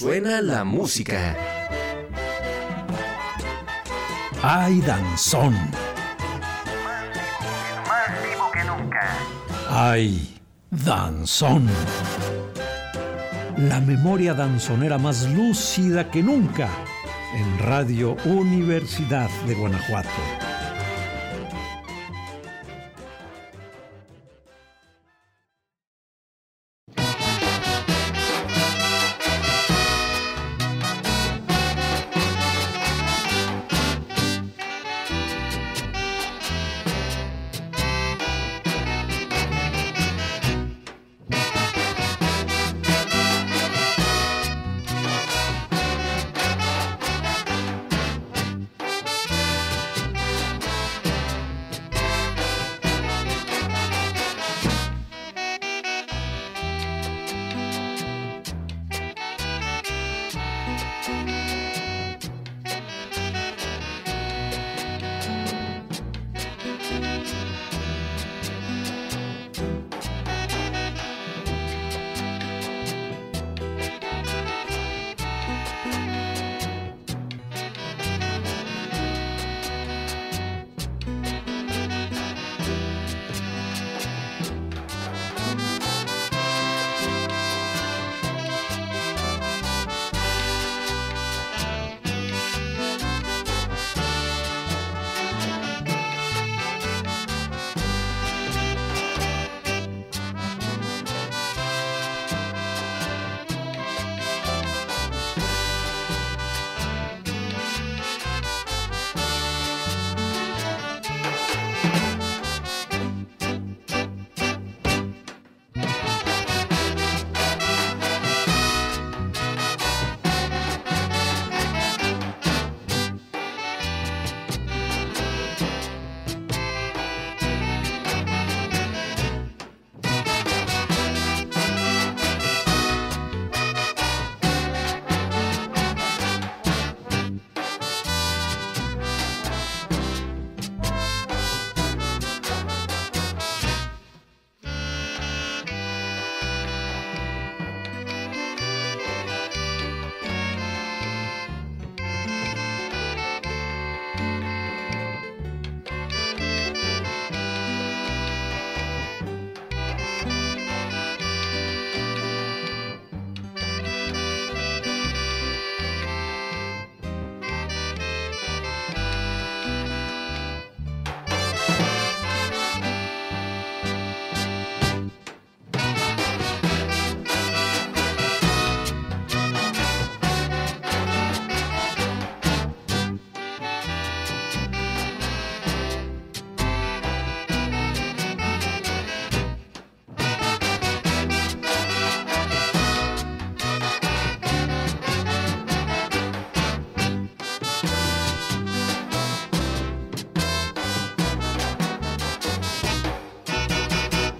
Suena la música. ¡Ay, danzón! Más vivo que nunca. ¡Ay, danzón! La memoria danzonera más lúcida que nunca en Radio Universidad de Guanajuato.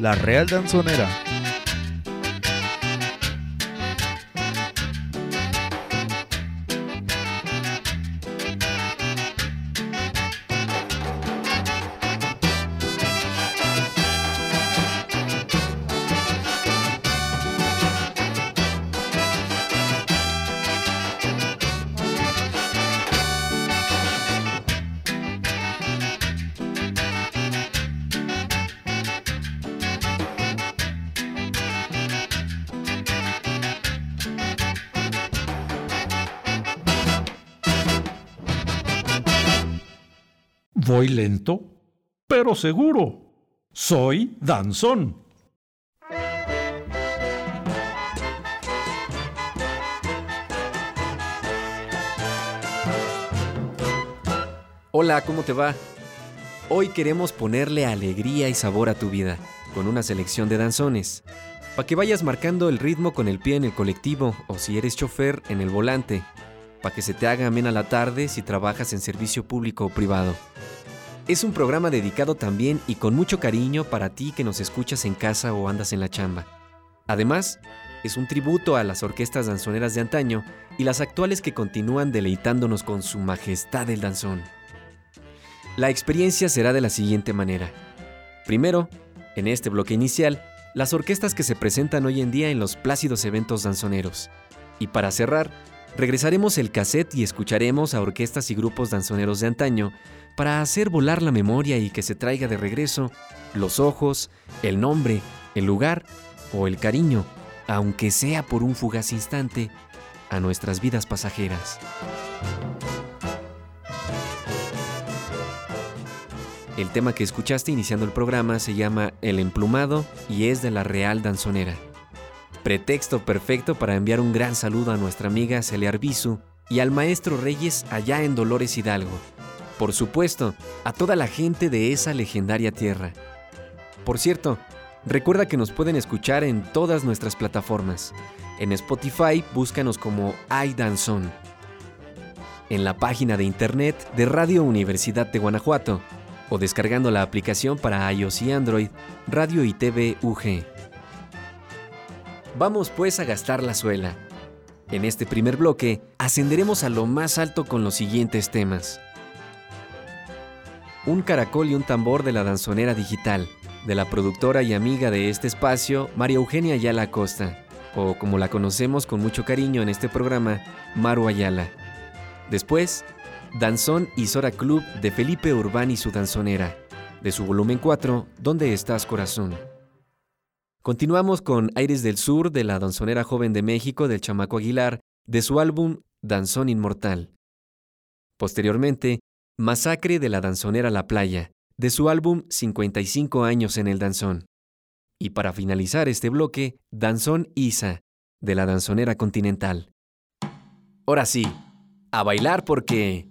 La Real Danzonera. Pero seguro. Soy danzón. Hola, ¿cómo te va? Hoy queremos ponerle alegría y sabor a tu vida con una selección de danzones. Para que vayas marcando el ritmo con el pie en el colectivo o si eres chofer en el volante. Para que se te haga amena la tarde si trabajas en servicio público o privado. Es un programa dedicado también y con mucho cariño para ti que nos escuchas en casa o andas en la chamba. Además, es un tributo a las orquestas danzoneras de antaño y las actuales que continúan deleitándonos con su majestad el danzón. La experiencia será de la siguiente manera. Primero, en este bloque inicial, las orquestas que se presentan hoy en día en los plácidos eventos danzoneros. Y para cerrar, regresaremos el cassette y escucharemos a orquestas y grupos danzoneros de antaño para hacer volar la memoria y que se traiga de regreso los ojos, el nombre, el lugar o el cariño, aunque sea por un fugaz instante, a nuestras vidas pasajeras. El tema que escuchaste iniciando el programa se llama El emplumado y es de la Real Danzonera. Pretexto perfecto para enviar un gran saludo a nuestra amiga Celia Arbizu y al maestro Reyes allá en Dolores Hidalgo. Por supuesto, a toda la gente de esa legendaria tierra. Por cierto, recuerda que nos pueden escuchar en todas nuestras plataformas. En Spotify búscanos como iDanzón. En la página de internet de Radio Universidad de Guanajuato o descargando la aplicación para iOS y Android Radio y TV UG. Vamos pues a gastar la suela. En este primer bloque ascenderemos a lo más alto con los siguientes temas. Un caracol y un tambor de la danzonera digital, de la productora y amiga de este espacio, María Eugenia Ayala Acosta, o como la conocemos con mucho cariño en este programa, Maru Ayala. Después, Danzón y Sora Club de Felipe Urbán y su danzonera, de su volumen 4, ¿Dónde estás corazón? Continuamos con Aires del Sur de la danzonera joven de México del Chamaco Aguilar, de su álbum Danzón Inmortal. Posteriormente, Masacre de la danzonera La Playa, de su álbum 55 años en el danzón. Y para finalizar este bloque, Danzón Isa, de la danzonera continental. Ahora sí, a bailar porque...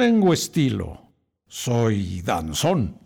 Tengo estilo. Soy danzón.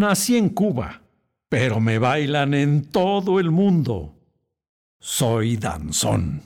Nací en Cuba, pero me bailan en todo el mundo. Soy danzón.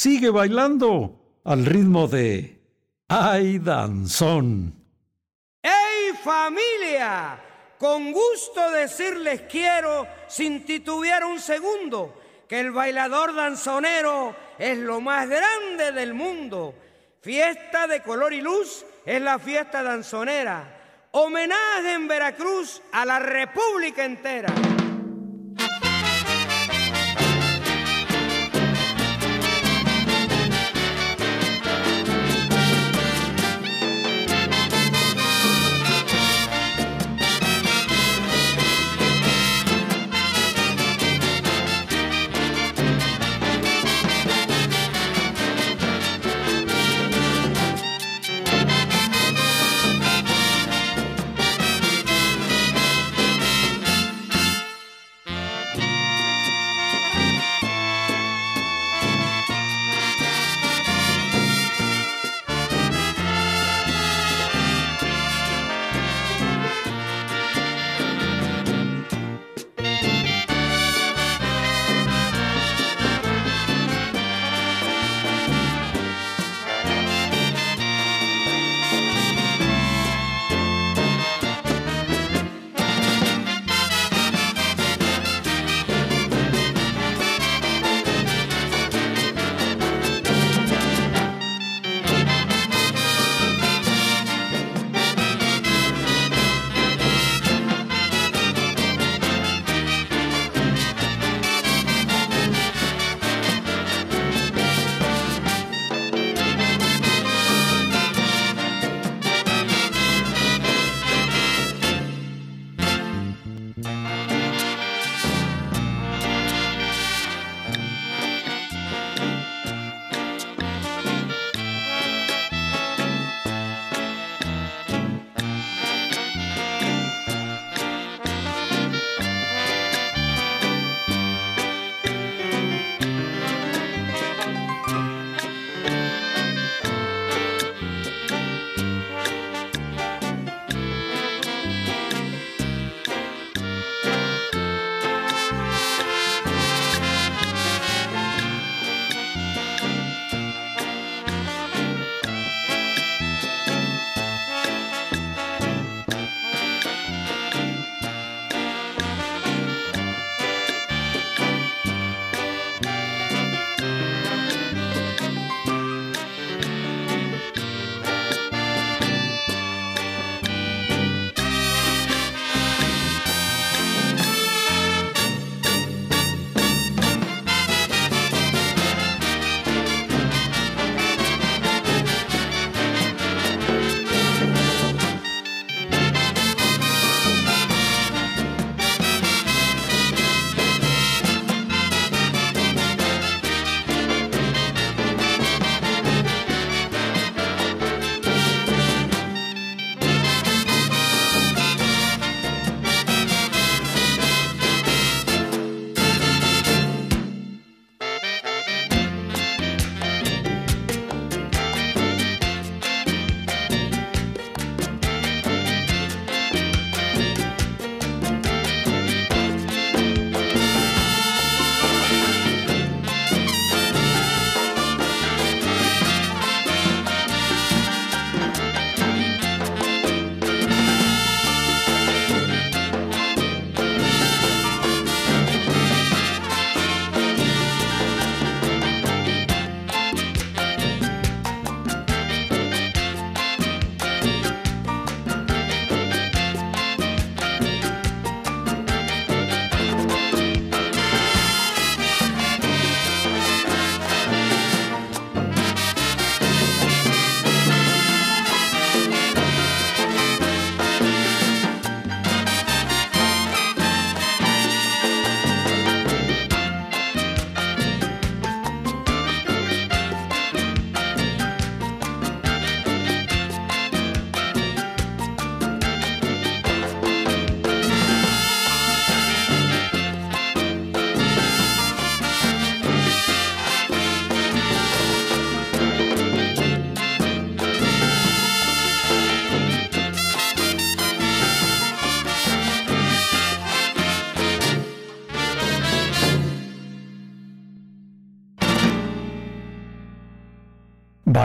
Sigue bailando al ritmo de ¡Ay, danzón! ¡Ey, familia! Con gusto decirles quiero, sin titubear un segundo, que el bailador danzonero es lo más grande del mundo. Fiesta de color y luz es la fiesta danzonera. Homenaje en Veracruz a la República entera.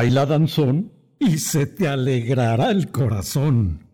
Baila danzón y se te alegrará el corazón.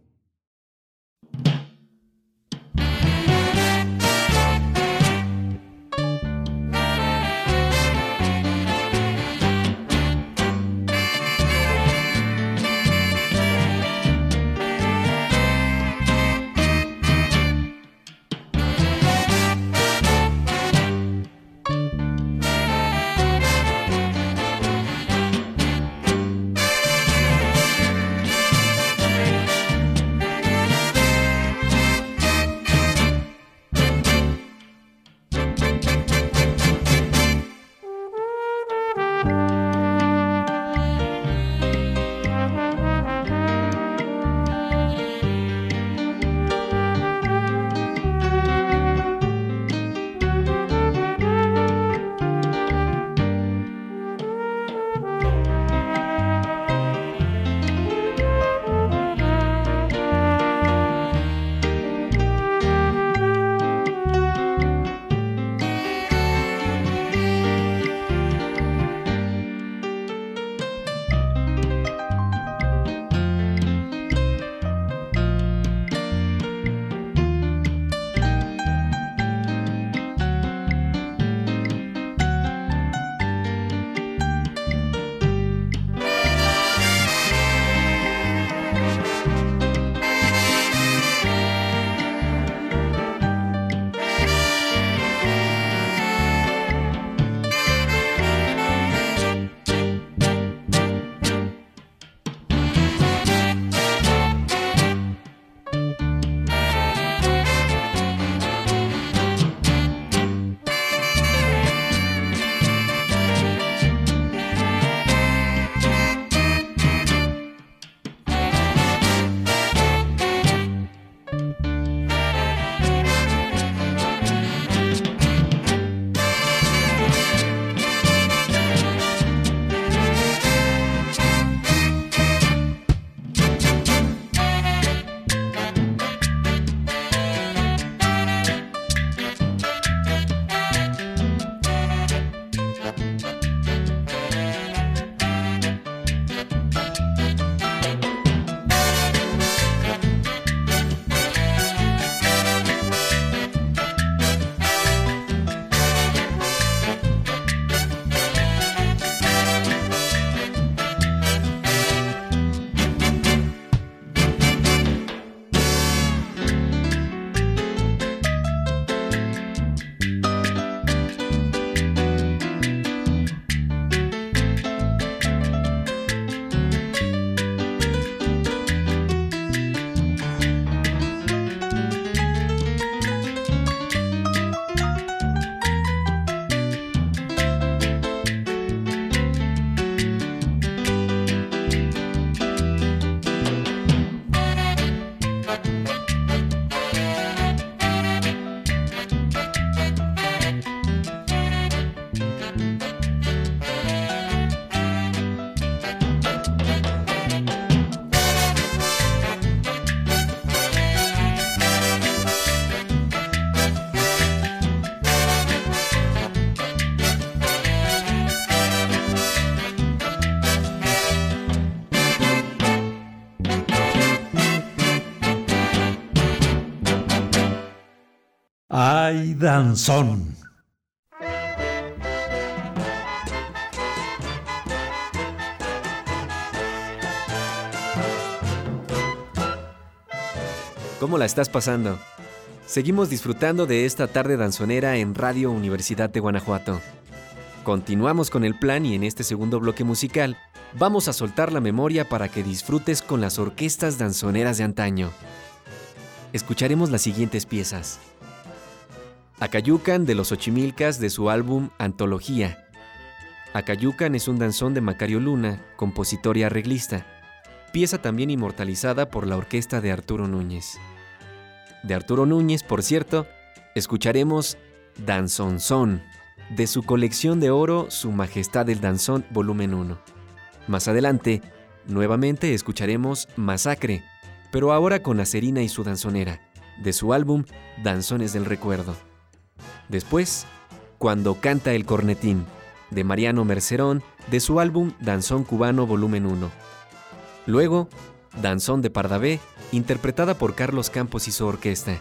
Danzón! ¿Cómo la estás pasando? Seguimos disfrutando de esta tarde danzonera en Radio Universidad de Guanajuato. Continuamos con el plan y en este segundo bloque musical vamos a soltar la memoria para que disfrutes con las orquestas danzoneras de antaño. Escucharemos las siguientes piezas. Acayucan de los Ochimilcas de su álbum Antología. Acayucan es un danzón de Macario Luna, compositor y arreglista, pieza también inmortalizada por la orquesta de Arturo Núñez. De Arturo Núñez, por cierto, escucharemos Danzonzón, de su colección de oro Su Majestad el Danzón, volumen 1. Más adelante, nuevamente escucharemos Masacre, pero ahora con Acerina y su danzonera, de su álbum Danzones del Recuerdo. Después, Cuando canta el cornetín, de Mariano Mercerón, de su álbum Danzón Cubano Volumen 1. Luego, Danzón de Pardavé, interpretada por Carlos Campos y su orquesta,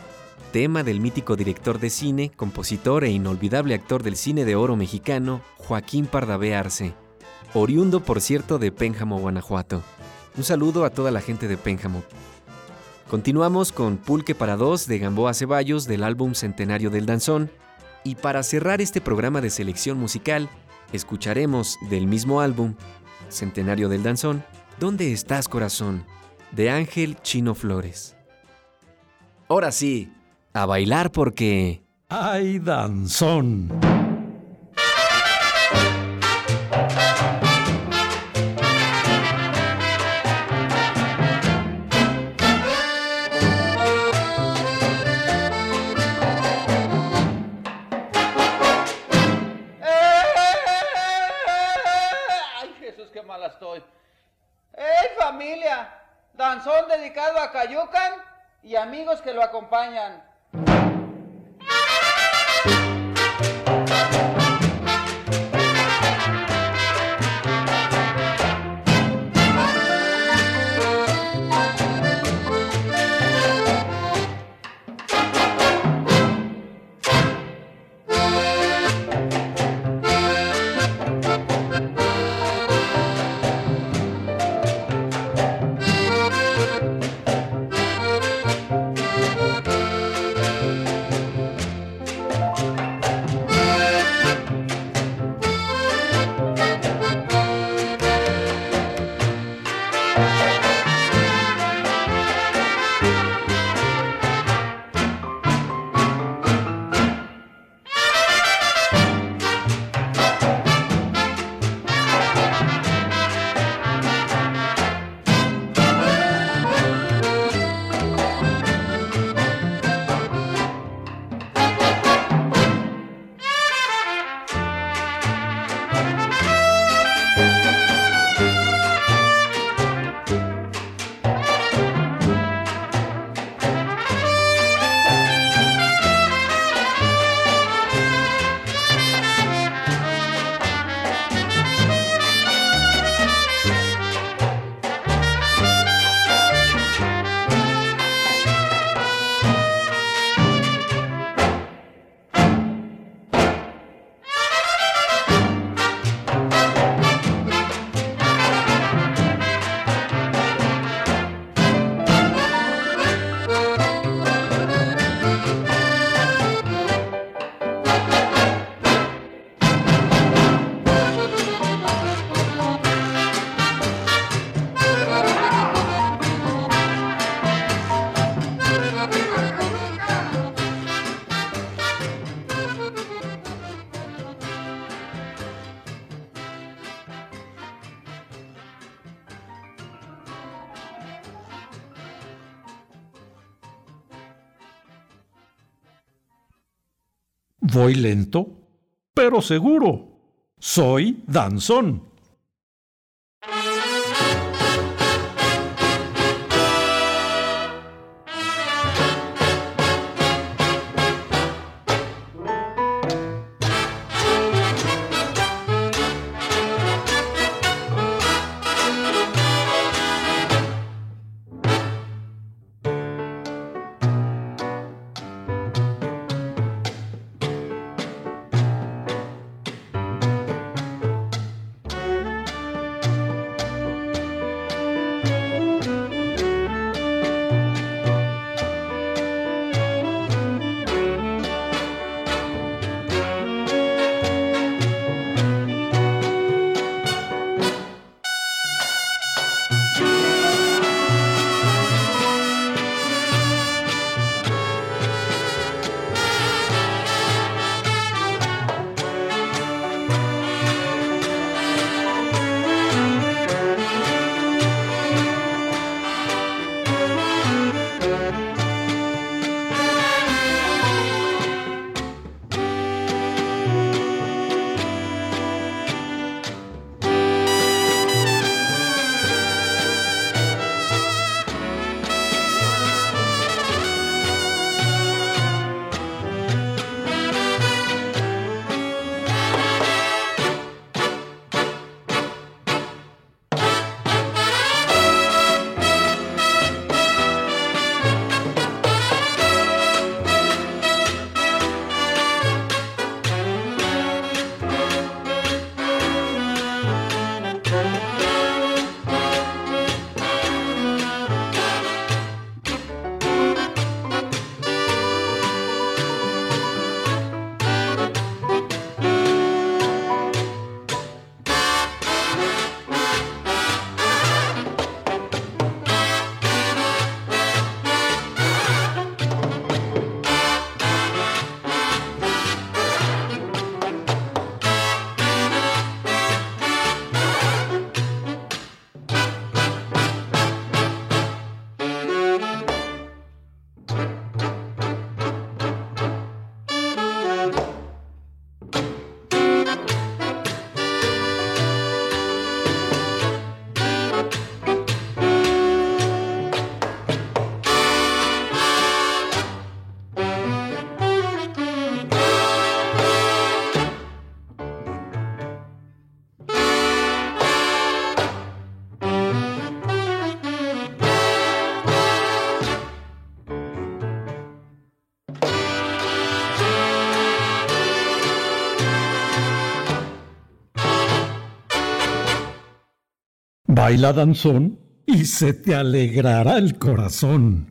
tema del mítico director de cine, compositor e inolvidable actor del cine de oro mexicano, Joaquín Pardavé Arce, oriundo por cierto de Pénjamo, Guanajuato. Un saludo a toda la gente de Pénjamo. Continuamos con Pulque para dos de Gamboa Ceballos del álbum Centenario del Danzón, y para cerrar este programa de selección musical, escucharemos del mismo álbum, Centenario del Danzón, ¿Dónde estás corazón? de Ángel Chino Flores. Ahora sí, a bailar porque... ¡Ay, danzón! Familia! Danzón dedicado a Cayucan y amigos que lo acompañan. Voy lento, pero seguro. Soy danzón. Baila danzón y se te alegrará el corazón.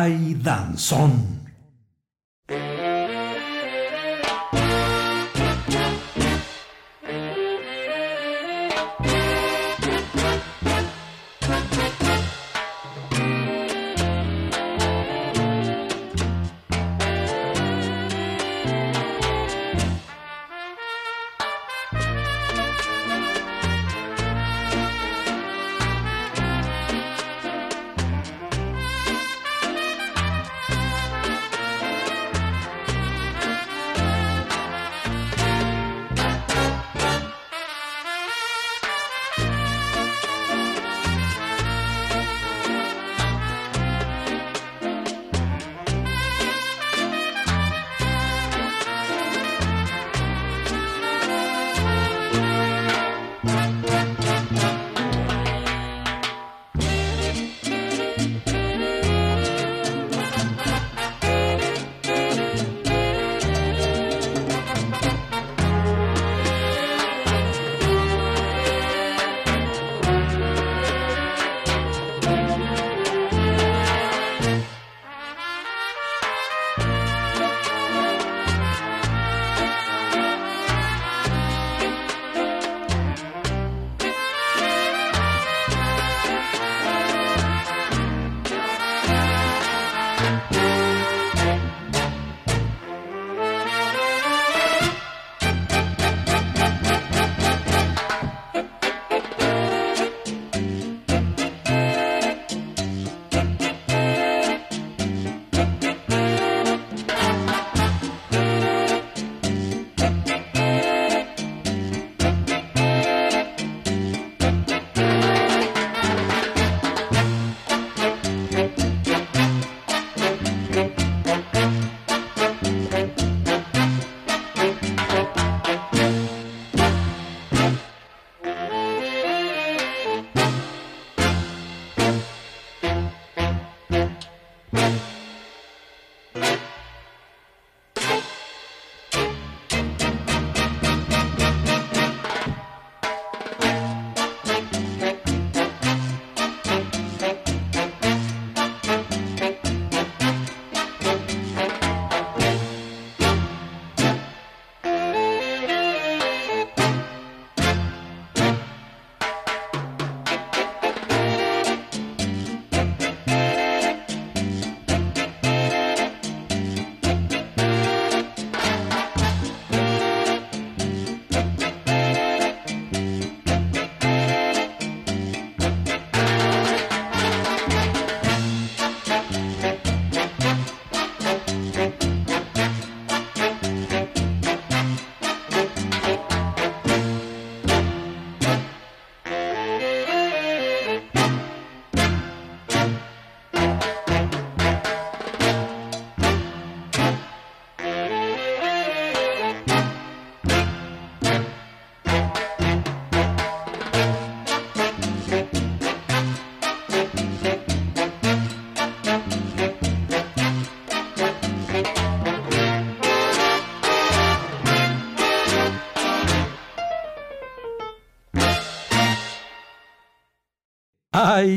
¡Ay, danzón!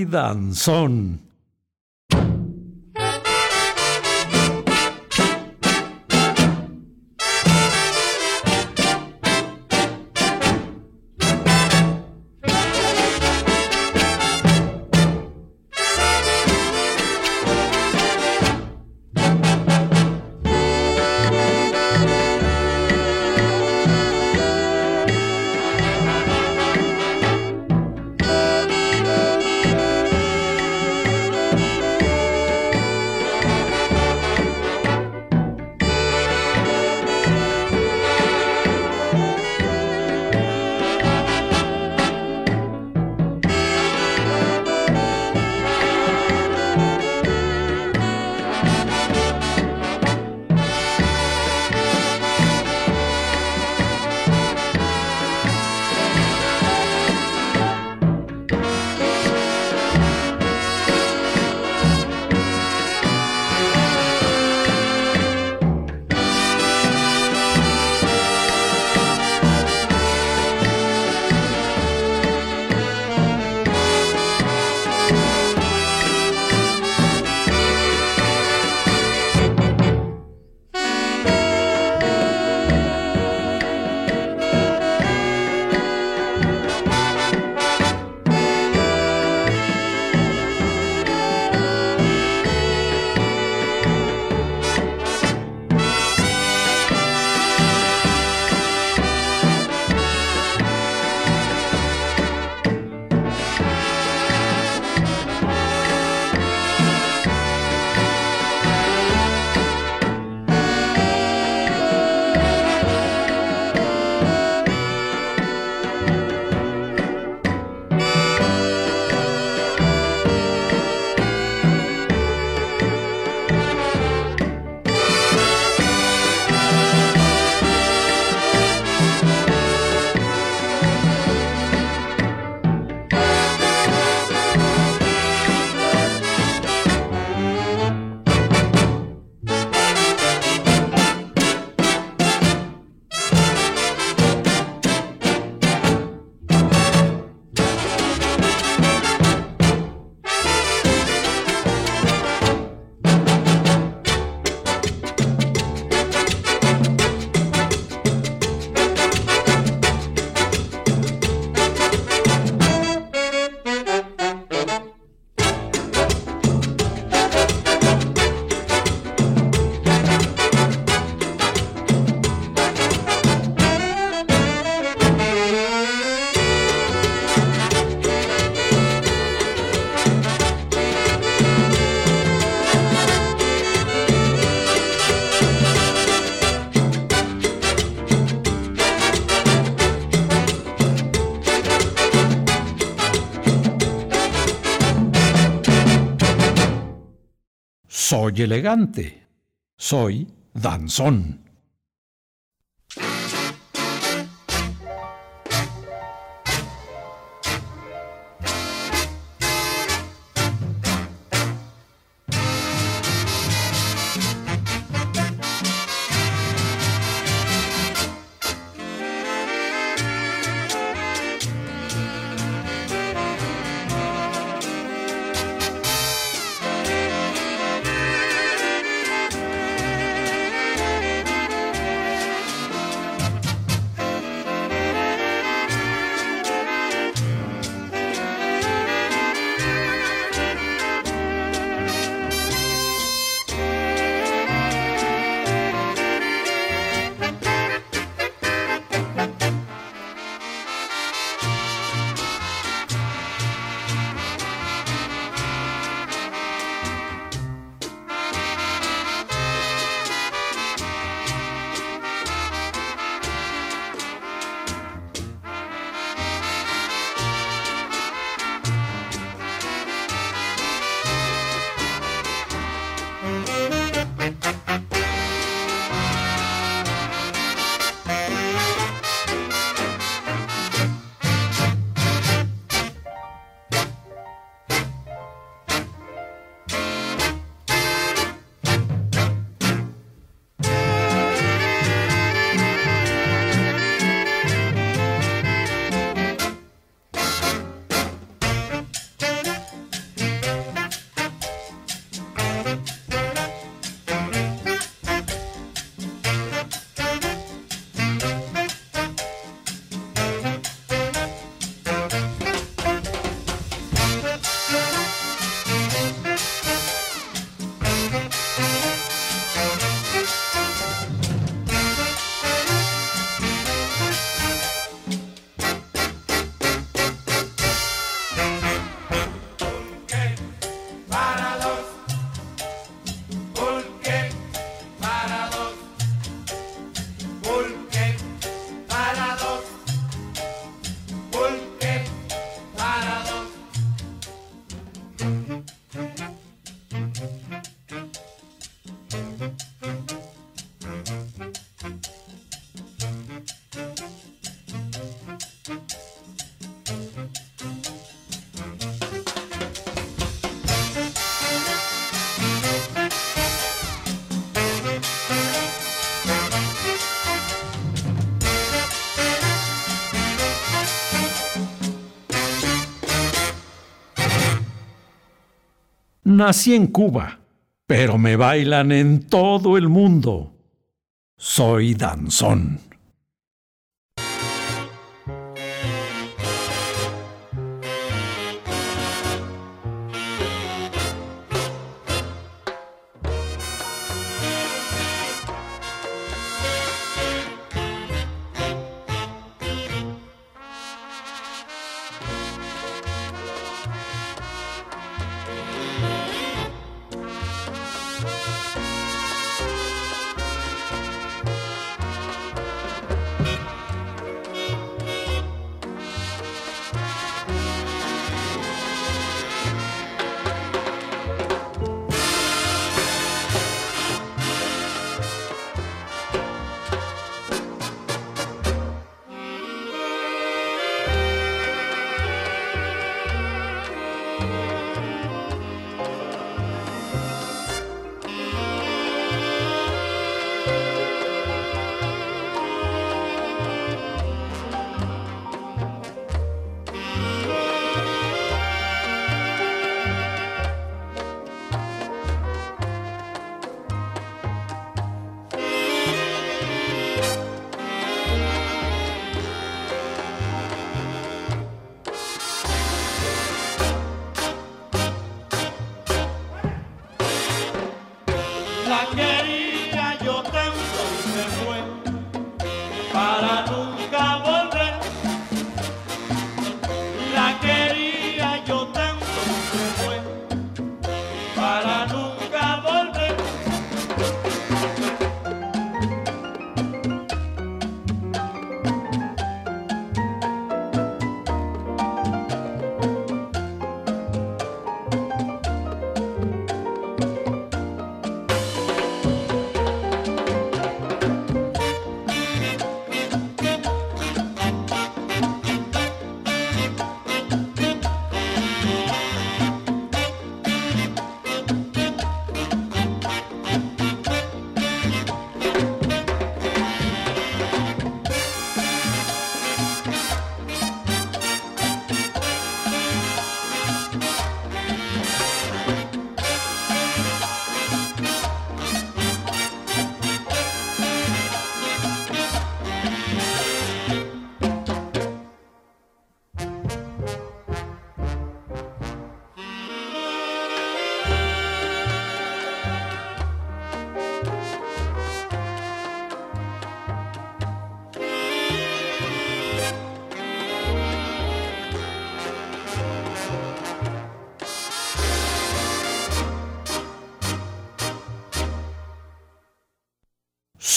Danzón! Soy elegante, soy danzón. Nací en Cuba, pero me bailan en todo el mundo. Soy danzón.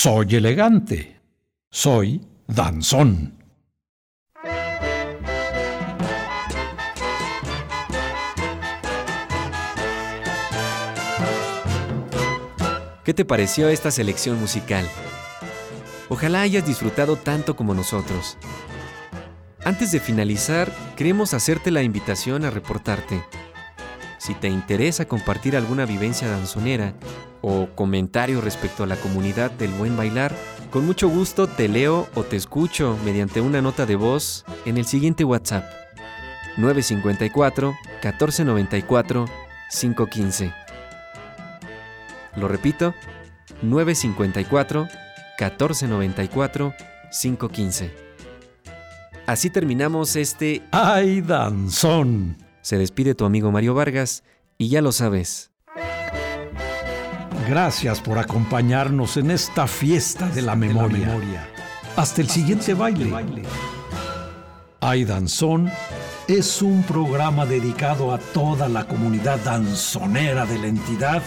Soy elegante. Soy danzón. ¿Qué te pareció esta selección musical? Ojalá hayas disfrutado tanto como nosotros. Antes de finalizar, queremos hacerte la invitación a reportarte. Si te interesa compartir alguna vivencia danzonera o comentario respecto a la comunidad del buen bailar, con mucho gusto te leo o te escucho mediante una nota de voz en el siguiente WhatsApp 954 1494 515. Lo repito, 954 1494 515. Así terminamos este ¡Ay, danzón! Se despide tu amigo Mario Vargas y ya lo sabes. Gracias por acompañarnos en esta fiesta de la memoria. Hasta el siguiente baile. Ay Danzón es un programa dedicado a toda la comunidad danzonera de la entidad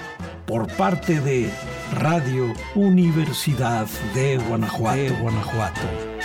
por parte de Radio Universidad de Guanajuato. De Guanajuato.